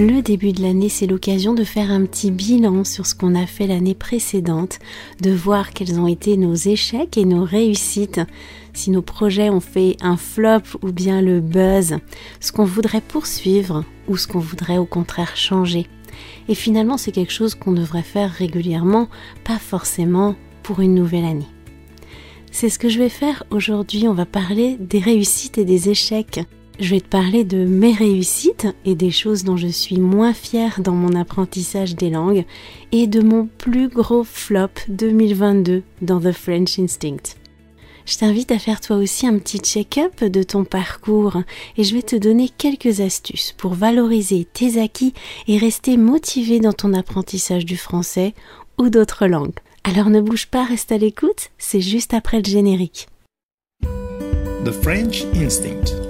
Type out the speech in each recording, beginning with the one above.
Le début de l'année, c'est l'occasion de faire un petit bilan sur ce qu'on a fait l'année précédente, de voir quels ont été nos échecs et nos réussites, si nos projets ont fait un flop ou bien le buzz, ce qu'on voudrait poursuivre ou ce qu'on voudrait au contraire changer. Et finalement, c'est quelque chose qu'on devrait faire régulièrement, pas forcément pour une nouvelle année. C'est ce que je vais faire aujourd'hui, on va parler des réussites et des échecs je vais te parler de mes réussites et des choses dont je suis moins fière dans mon apprentissage des langues et de mon plus gros flop 2022 dans The French Instinct. Je t'invite à faire toi aussi un petit check-up de ton parcours et je vais te donner quelques astuces pour valoriser tes acquis et rester motivé dans ton apprentissage du français ou d'autres langues. Alors ne bouge pas, reste à l'écoute, c'est juste après le générique. The French Instinct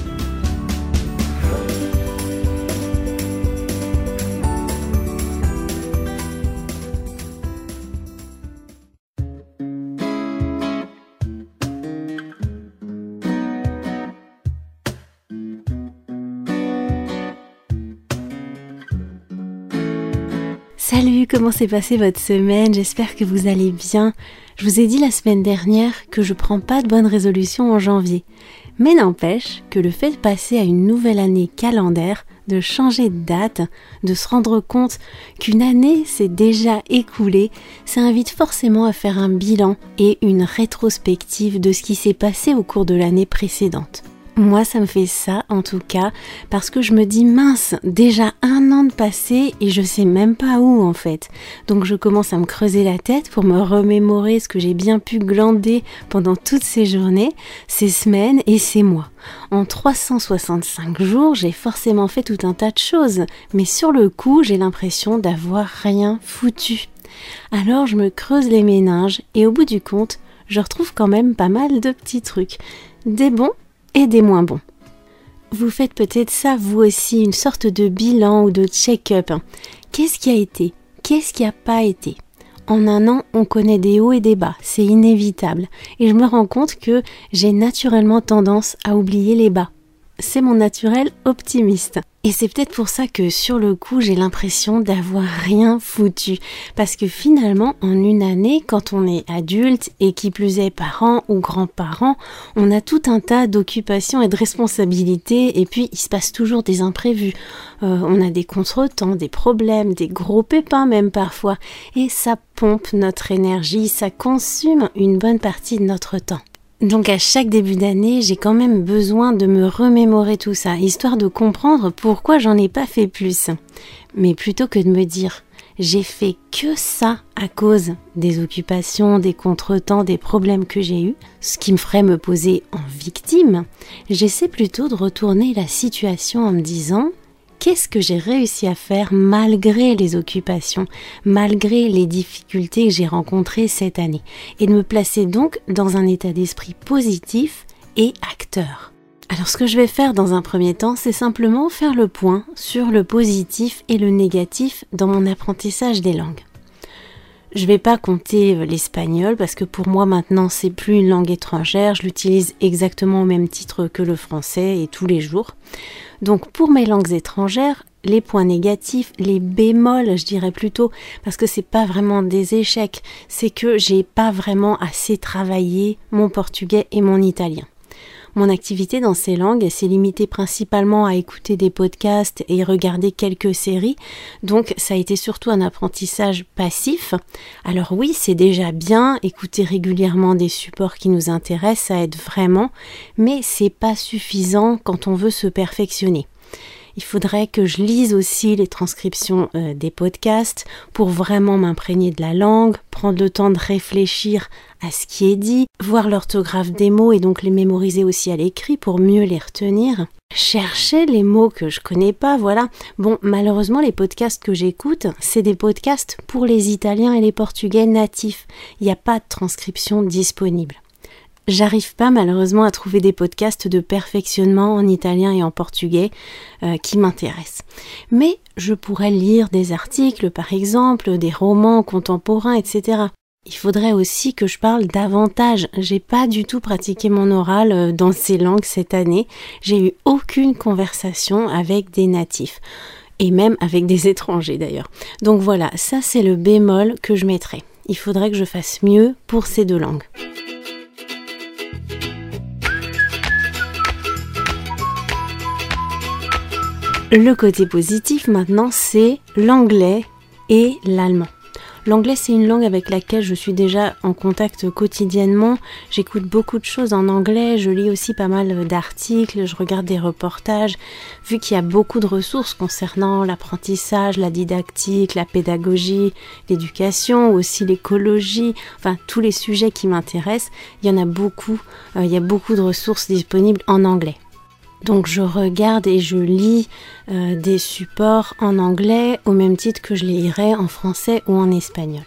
Comment s'est passée votre semaine J'espère que vous allez bien. Je vous ai dit la semaine dernière que je prends pas de bonnes résolutions en janvier. Mais n'empêche que le fait de passer à une nouvelle année calendaire, de changer de date, de se rendre compte qu'une année s'est déjà écoulée, ça invite forcément à faire un bilan et une rétrospective de ce qui s'est passé au cours de l'année précédente. Moi, ça me fait ça en tout cas, parce que je me dis mince, déjà un an de passé et je sais même pas où en fait. Donc je commence à me creuser la tête pour me remémorer ce que j'ai bien pu glander pendant toutes ces journées, ces semaines et ces mois. En 365 jours, j'ai forcément fait tout un tas de choses, mais sur le coup, j'ai l'impression d'avoir rien foutu. Alors je me creuse les méninges et au bout du compte, je retrouve quand même pas mal de petits trucs. Des bons et des moins bons. Vous faites peut-être ça vous aussi, une sorte de bilan ou de check-up. Qu'est-ce qui a été? Qu'est-ce qui n'a pas été? En un an, on connaît des hauts et des bas, c'est inévitable. Et je me rends compte que j'ai naturellement tendance à oublier les bas c'est mon naturel optimiste. Et c'est peut-être pour ça que sur le coup, j'ai l'impression d'avoir rien foutu. Parce que finalement, en une année, quand on est adulte et qui plus est parent ou grand-parent, on a tout un tas d'occupations et de responsabilités et puis il se passe toujours des imprévus. Euh, on a des contretemps, des problèmes, des gros pépins même parfois. Et ça pompe notre énergie, ça consume une bonne partie de notre temps. Donc à chaque début d'année, j'ai quand même besoin de me remémorer tout ça, histoire de comprendre pourquoi j'en ai pas fait plus. Mais plutôt que de me dire j'ai fait que ça à cause des occupations, des contretemps, des problèmes que j'ai eus, ce qui me ferait me poser en victime, j'essaie plutôt de retourner la situation en me disant qu'est-ce que j'ai réussi à faire malgré les occupations, malgré les difficultés que j'ai rencontrées cette année, et de me placer donc dans un état d'esprit positif et acteur. Alors ce que je vais faire dans un premier temps, c'est simplement faire le point sur le positif et le négatif dans mon apprentissage des langues. Je vais pas compter euh, l'espagnol parce que pour moi maintenant c'est plus une langue étrangère, je l'utilise exactement au même titre que le français et tous les jours. Donc pour mes langues étrangères, les points négatifs, les bémols, je dirais plutôt, parce que c'est pas vraiment des échecs, c'est que j'ai pas vraiment assez travaillé mon portugais et mon italien. Mon activité dans ces langues s'est limitée principalement à écouter des podcasts et regarder quelques séries, donc ça a été surtout un apprentissage passif. Alors oui, c'est déjà bien, écouter régulièrement des supports qui nous intéressent, ça aide vraiment, mais c'est pas suffisant quand on veut se perfectionner. Il faudrait que je lise aussi les transcriptions euh, des podcasts pour vraiment m'imprégner de la langue, prendre le temps de réfléchir à ce qui est dit, voir l'orthographe des mots et donc les mémoriser aussi à l'écrit pour mieux les retenir. Chercher les mots que je connais pas, voilà. Bon, malheureusement, les podcasts que j'écoute, c'est des podcasts pour les Italiens et les Portugais natifs. Il n'y a pas de transcription disponible. J'arrive pas malheureusement à trouver des podcasts de perfectionnement en italien et en portugais euh, qui m'intéressent. Mais je pourrais lire des articles par exemple, des romans contemporains, etc. Il faudrait aussi que je parle davantage. J'ai pas du tout pratiqué mon oral euh, dans ces langues cette année. J'ai eu aucune conversation avec des natifs. Et même avec des étrangers d'ailleurs. Donc voilà, ça c'est le bémol que je mettrai. Il faudrait que je fasse mieux pour ces deux langues. Le côté positif maintenant, c'est l'anglais et l'allemand. L'anglais, c'est une langue avec laquelle je suis déjà en contact quotidiennement. J'écoute beaucoup de choses en anglais, je lis aussi pas mal d'articles, je regarde des reportages. Vu qu'il y a beaucoup de ressources concernant l'apprentissage, la didactique, la pédagogie, l'éducation, aussi l'écologie, enfin tous les sujets qui m'intéressent, il y en a beaucoup. Euh, il y a beaucoup de ressources disponibles en anglais. Donc je regarde et je lis euh, des supports en anglais au même titre que je les lirais en français ou en espagnol.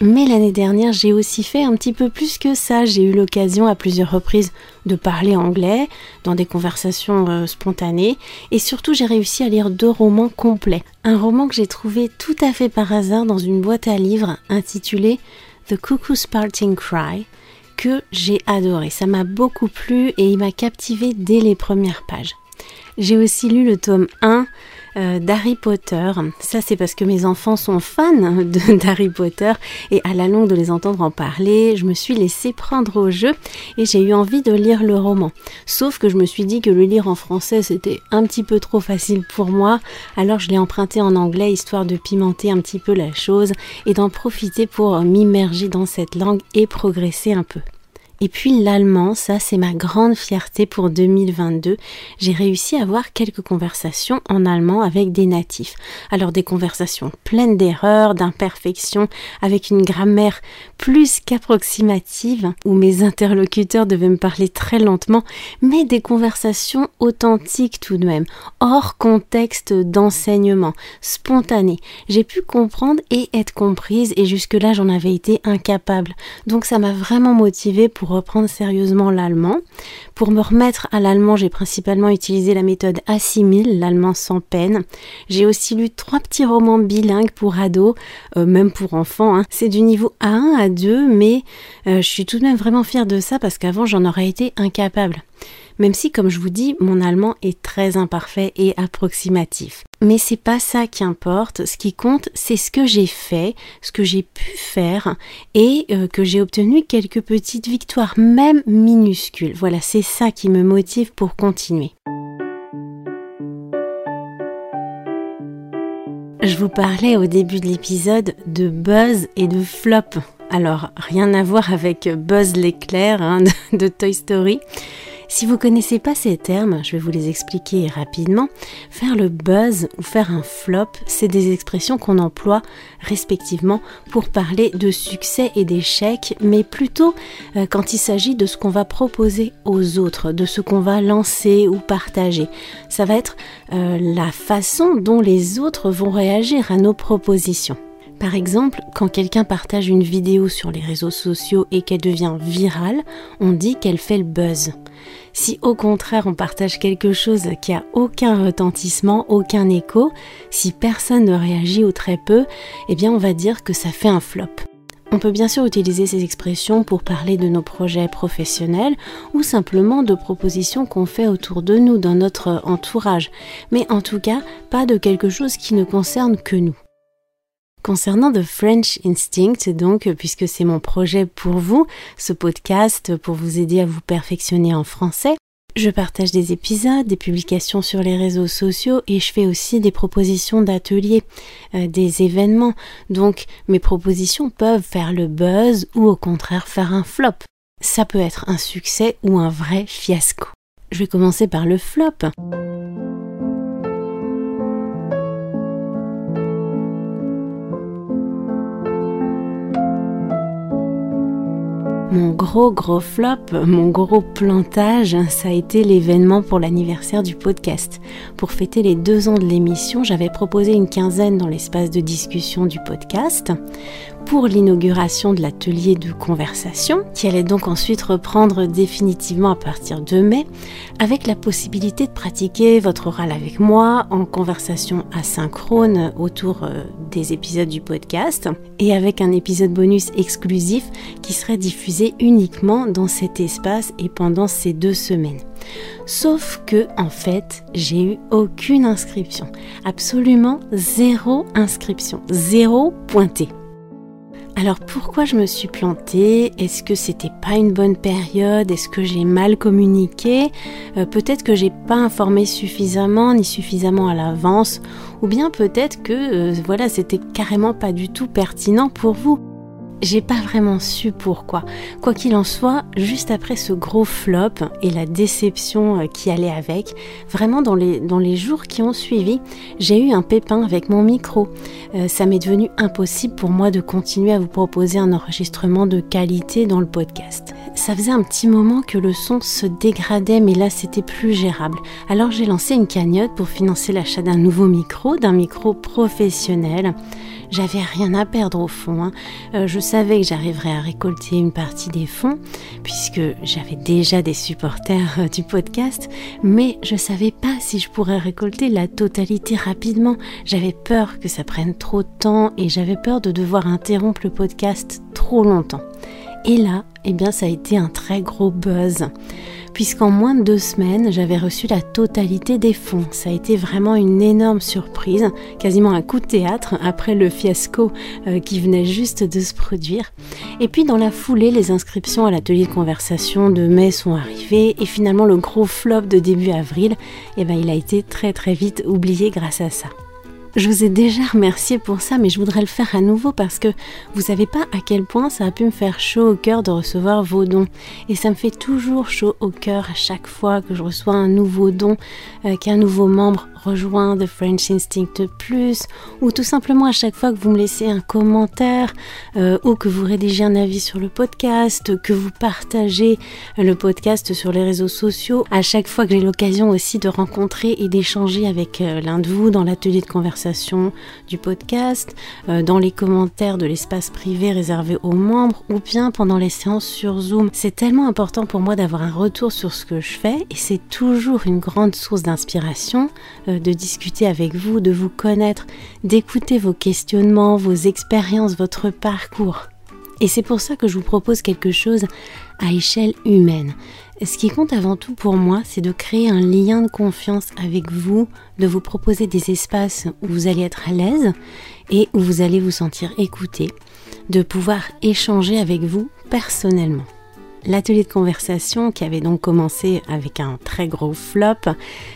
Mais l'année dernière, j'ai aussi fait un petit peu plus que ça. J'ai eu l'occasion à plusieurs reprises de parler anglais dans des conversations euh, spontanées et surtout j'ai réussi à lire deux romans complets. Un roman que j'ai trouvé tout à fait par hasard dans une boîte à livres intitulé The Cuckoo's Parting Cry que j'ai adoré. Ça m'a beaucoup plu et il m'a captivé dès les premières pages. J'ai aussi lu le tome 1 euh, d'Harry Potter. Ça, c'est parce que mes enfants sont fans d'Harry Potter et à la longue de les entendre en parler, je me suis laissée prendre au jeu et j'ai eu envie de lire le roman. Sauf que je me suis dit que le lire en français, c'était un petit peu trop facile pour moi, alors je l'ai emprunté en anglais histoire de pimenter un petit peu la chose et d'en profiter pour m'immerger dans cette langue et progresser un peu. Et puis l'allemand, ça c'est ma grande fierté pour 2022. J'ai réussi à avoir quelques conversations en allemand avec des natifs. Alors des conversations pleines d'erreurs, d'imperfections, avec une grammaire plus qu'approximative, où mes interlocuteurs devaient me parler très lentement, mais des conversations authentiques tout de même, hors contexte d'enseignement, spontanées. J'ai pu comprendre et être comprise et jusque-là j'en avais été incapable. Donc ça m'a vraiment motivée pour reprendre sérieusement l'allemand. Pour me remettre à l'allemand, j'ai principalement utilisé la méthode Assimile, l'allemand sans peine. J'ai aussi lu trois petits romans bilingues pour ados, euh, même pour enfants. Hein. C'est du niveau A1 à 2, mais euh, je suis tout de même vraiment fière de ça parce qu'avant j'en aurais été incapable même si, comme je vous dis, mon allemand est très imparfait et approximatif. Mais c'est pas ça qui importe. Ce qui compte, c'est ce que j'ai fait, ce que j'ai pu faire et euh, que j'ai obtenu quelques petites victoires, même minuscules. Voilà, c'est ça qui me motive pour continuer. Je vous parlais au début de l'épisode de buzz et de flop. Alors, rien à voir avec Buzz l'éclair hein, de Toy Story. Si vous connaissez pas ces termes, je vais vous les expliquer rapidement. Faire le buzz ou faire un flop, c'est des expressions qu'on emploie respectivement pour parler de succès et d'échec, mais plutôt euh, quand il s'agit de ce qu'on va proposer aux autres, de ce qu'on va lancer ou partager. Ça va être euh, la façon dont les autres vont réagir à nos propositions. Par exemple, quand quelqu'un partage une vidéo sur les réseaux sociaux et qu'elle devient virale, on dit qu'elle fait le buzz. Si au contraire on partage quelque chose qui a aucun retentissement, aucun écho, si personne ne réagit ou très peu, eh bien on va dire que ça fait un flop. On peut bien sûr utiliser ces expressions pour parler de nos projets professionnels ou simplement de propositions qu'on fait autour de nous dans notre entourage, mais en tout cas pas de quelque chose qui ne concerne que nous. Concernant The French Instinct, donc, puisque c'est mon projet pour vous, ce podcast pour vous aider à vous perfectionner en français, je partage des épisodes, des publications sur les réseaux sociaux et je fais aussi des propositions d'ateliers, euh, des événements. Donc mes propositions peuvent faire le buzz ou au contraire faire un flop. Ça peut être un succès ou un vrai fiasco. Je vais commencer par le flop. Mon gros gros flop, mon gros plantage, ça a été l'événement pour l'anniversaire du podcast. Pour fêter les deux ans de l'émission, j'avais proposé une quinzaine dans l'espace de discussion du podcast pour l'inauguration de l'atelier de conversation, qui allait donc ensuite reprendre définitivement à partir de mai, avec la possibilité de pratiquer votre oral avec moi en conversation asynchrone autour euh, des épisodes du podcast, et avec un épisode bonus exclusif qui serait diffusé uniquement dans cet espace et pendant ces deux semaines. Sauf que, en fait, j'ai eu aucune inscription. Absolument zéro inscription. Zéro pointé. Alors pourquoi je me suis plantée? Est-ce que c'était pas une bonne période? Est-ce que j'ai mal communiqué? Euh, Peut-être que j'ai pas informé suffisamment ni suffisamment à l'avance, ou bien peut-être que euh, voilà c'était carrément pas du tout pertinent pour vous. J'ai pas vraiment su pourquoi. Quoi qu'il en soit, juste après ce gros flop et la déception euh, qui allait avec, vraiment dans les, dans les jours qui ont suivi, j'ai eu un pépin avec mon micro. Euh, ça m'est devenu impossible pour moi de continuer à vous proposer un enregistrement de qualité dans le podcast. Ça faisait un petit moment que le son se dégradait, mais là c'était plus gérable. Alors j'ai lancé une cagnotte pour financer l'achat d'un nouveau micro, d'un micro professionnel. J'avais rien à perdre au fond. Hein. Euh, je savais que j'arriverais à récolter une partie des fonds, puisque j'avais déjà des supporters euh, du podcast, mais je savais pas si je pourrais récolter la totalité rapidement. J'avais peur que ça prenne trop de temps et j'avais peur de devoir interrompre le podcast trop longtemps. Et là, eh bien, ça a été un très gros buzz puisqu'en moins de deux semaines, j'avais reçu la totalité des fonds. Ça a été vraiment une énorme surprise, quasiment un coup de théâtre après le fiasco euh, qui venait juste de se produire. Et puis dans la foulée, les inscriptions à l'atelier de conversation de mai sont arrivées et finalement le gros flop de début avril, eh ben, il a été très très vite oublié grâce à ça. Je vous ai déjà remercié pour ça, mais je voudrais le faire à nouveau parce que vous savez pas à quel point ça a pu me faire chaud au cœur de recevoir vos dons. Et ça me fait toujours chaud au cœur à chaque fois que je reçois un nouveau don, euh, qu'un nouveau membre rejoint The French Instinct Plus, ou tout simplement à chaque fois que vous me laissez un commentaire, euh, ou que vous rédigez un avis sur le podcast, que vous partagez le podcast sur les réseaux sociaux, à chaque fois que j'ai l'occasion aussi de rencontrer et d'échanger avec euh, l'un de vous dans l'atelier de conversation du podcast, euh, dans les commentaires de l'espace privé réservé aux membres, ou bien pendant les séances sur Zoom. C'est tellement important pour moi d'avoir un retour sur ce que je fais, et c'est toujours une grande source d'inspiration de discuter avec vous, de vous connaître, d'écouter vos questionnements, vos expériences, votre parcours. Et c'est pour ça que je vous propose quelque chose à échelle humaine. Ce qui compte avant tout pour moi, c'est de créer un lien de confiance avec vous, de vous proposer des espaces où vous allez être à l'aise et où vous allez vous sentir écouté, de pouvoir échanger avec vous personnellement. L'atelier de conversation, qui avait donc commencé avec un très gros flop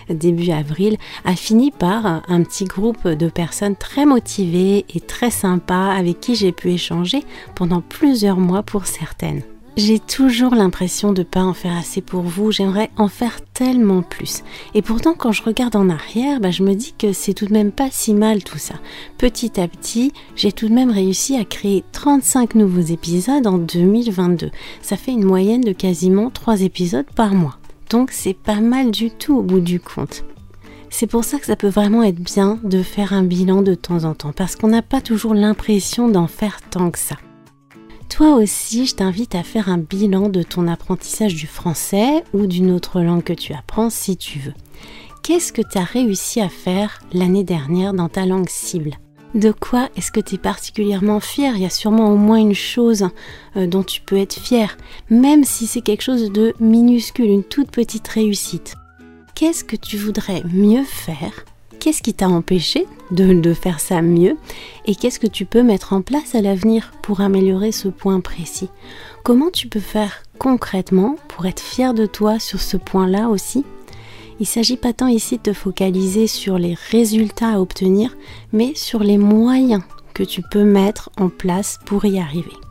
début avril, a fini par un petit groupe de personnes très motivées et très sympas avec qui j'ai pu échanger pendant plusieurs mois pour certaines. J'ai toujours l'impression de pas en faire assez pour vous, j'aimerais en faire tellement plus. Et pourtant quand je regarde en arrière, bah, je me dis que c'est tout de même pas si mal tout ça. Petit à petit, j'ai tout de même réussi à créer 35 nouveaux épisodes en 2022. Ça fait une moyenne de quasiment 3 épisodes par mois. Donc c'est pas mal du tout au bout du compte. C'est pour ça que ça peut vraiment être bien de faire un bilan de temps en temps, parce qu'on n'a pas toujours l'impression d'en faire tant que ça. Toi aussi, je t'invite à faire un bilan de ton apprentissage du français ou d'une autre langue que tu apprends si tu veux. Qu'est-ce que tu as réussi à faire l'année dernière dans ta langue cible? De quoi est-ce que tu es particulièrement fier Il y a sûrement au moins une chose euh, dont tu peux être fier, même si c'est quelque chose de minuscule, une toute petite réussite. Qu'est-ce que tu voudrais mieux faire qu'est-ce qui t'a empêché de, faire ça mieux et qu'est-ce que tu peux mettre en place à l'avenir pour améliorer ce point précis? Comment tu peux faire concrètement pour être fier de toi sur ce point-là aussi? Il ne s'agit pas tant ici de te focaliser sur les résultats à obtenir, mais sur les moyens que tu peux mettre en place pour y arriver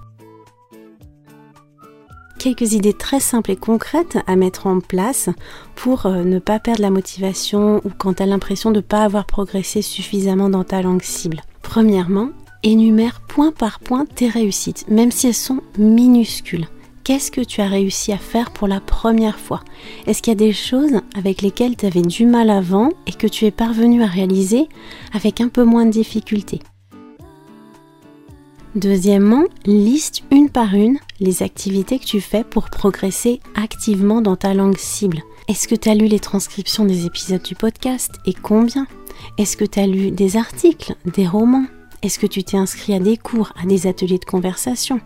quelques idées très simples et concrètes à mettre en place pour euh, ne pas perdre la motivation ou quand tu as l'impression de ne pas avoir progressé suffisamment dans ta langue cible. Premièrement, énumère point par point tes réussites, même si elles sont minuscules. Qu'est-ce que tu as réussi à faire pour la première fois? Est-ce qu'il y a des choses avec lesquelles tu avais du mal avant et que tu es parvenu à réaliser avec un peu moins de difficulté? Deuxièmement, liste une par une les activités que tu fais pour progresser activement dans ta langue cible. Est-ce que tu as lu les transcriptions des épisodes du podcast et combien? Est-ce que tu as lu des articles, des romans? Est-ce que tu t'es inscrit à des cours, à des ateliers de conversation?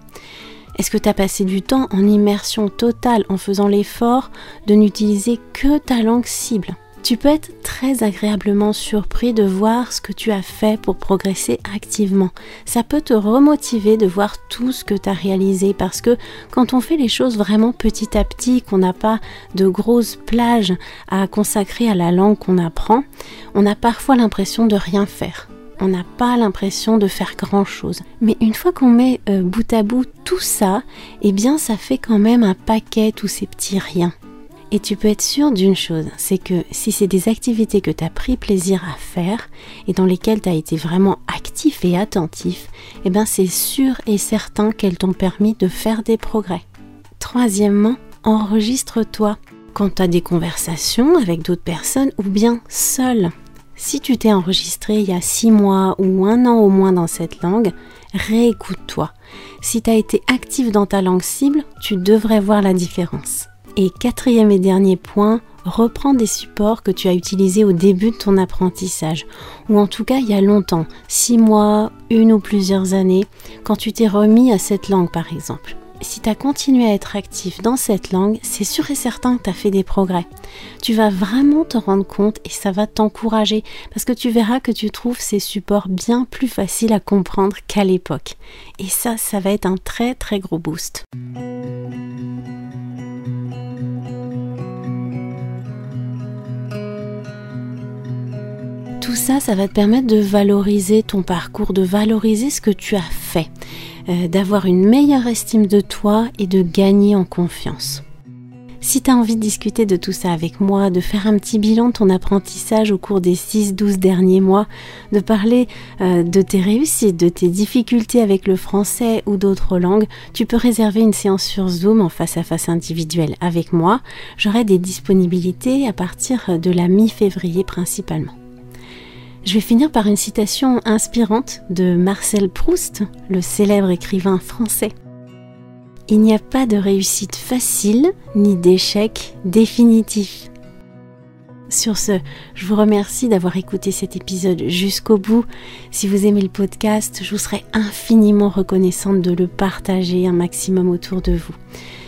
Est-ce que tu as passé du temps en immersion totale en faisant l'effort de n'utiliser que ta langue cible? Tu peux être très agréablement surpris de voir ce que tu as fait pour progresser activement. Ça peut te remotiver de voir tout ce que tu as réalisé parce que quand on fait les choses vraiment petit à petit, qu'on n'a pas de grosses plages à consacrer à la langue qu'on apprend, on a parfois l'impression de rien faire on n'a pas l'impression de faire grand-chose. Mais une fois qu'on met euh, bout à bout tout ça, eh bien ça fait quand même un paquet tous ces petits riens. Et tu peux être sûr d'une chose, c'est que si c'est des activités que tu as pris plaisir à faire et dans lesquelles tu as été vraiment actif et attentif, eh bien c'est sûr et certain qu'elles t'ont permis de faire des progrès. Troisièmement, enregistre-toi quand tu as des conversations avec d'autres personnes ou bien seul. Si tu t'es enregistré il y a six mois ou un an au moins dans cette langue, réécoute-toi. Si tu as été actif dans ta langue cible, tu devrais voir la différence. Et quatrième et dernier point, reprends des supports que tu as utilisés au début de ton apprentissage, ou en tout cas il y a longtemps, six mois, une ou plusieurs années, quand tu t'es remis à cette langue par exemple si tu as continué à être actif dans cette langue, c'est sûr et certain que tu as fait des progrès. Tu vas vraiment te rendre compte et ça va t'encourager parce que tu verras que tu trouves ces supports bien plus faciles à comprendre qu'à l'époque. Et ça, ça va être un très très gros boost. Tout ça, ça va te permettre de valoriser ton parcours, de valoriser ce que tu as fait. Euh, d'avoir une meilleure estime de toi et de gagner en confiance. Si tu as envie de discuter de tout ça avec moi, de faire un petit bilan de ton apprentissage au cours des 6-12 derniers mois, de parler euh, de tes réussites, de tes difficultés avec le français ou d'autres langues, tu peux réserver une séance sur Zoom en face à face individuelle avec moi. J'aurai des disponibilités à partir de la mi-février principalement. Je vais finir par une citation inspirante de Marcel Proust, le célèbre écrivain français. Il n'y a pas de réussite facile ni d'échec définitif. Sur ce, je vous remercie d'avoir écouté cet épisode jusqu'au bout. Si vous aimez le podcast, je vous serai infiniment reconnaissante de le partager un maximum autour de vous.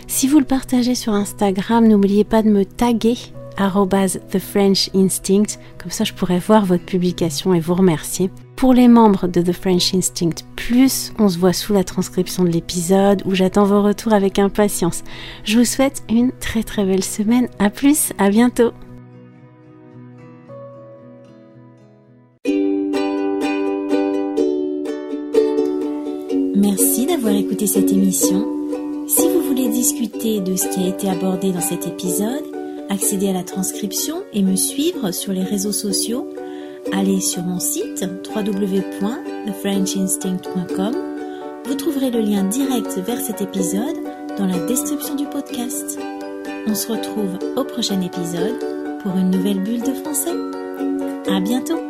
Si vous le partagez sur Instagram, n'oubliez pas de me taguer The French Instinct, comme ça je pourrais voir votre publication et vous remercier. Pour les membres de The French Instinct Plus, on se voit sous la transcription de l'épisode où j'attends vos retours avec impatience. Je vous souhaite une très très belle semaine. À plus, à bientôt. Merci d'avoir écouté cette émission. Si vous voulez discuter de ce qui a été abordé dans cet épisode, accéder à la transcription et me suivre sur les réseaux sociaux, allez sur mon site www.thefrenchinstinct.com. Vous trouverez le lien direct vers cet épisode dans la description du podcast. On se retrouve au prochain épisode pour une nouvelle bulle de français. À bientôt!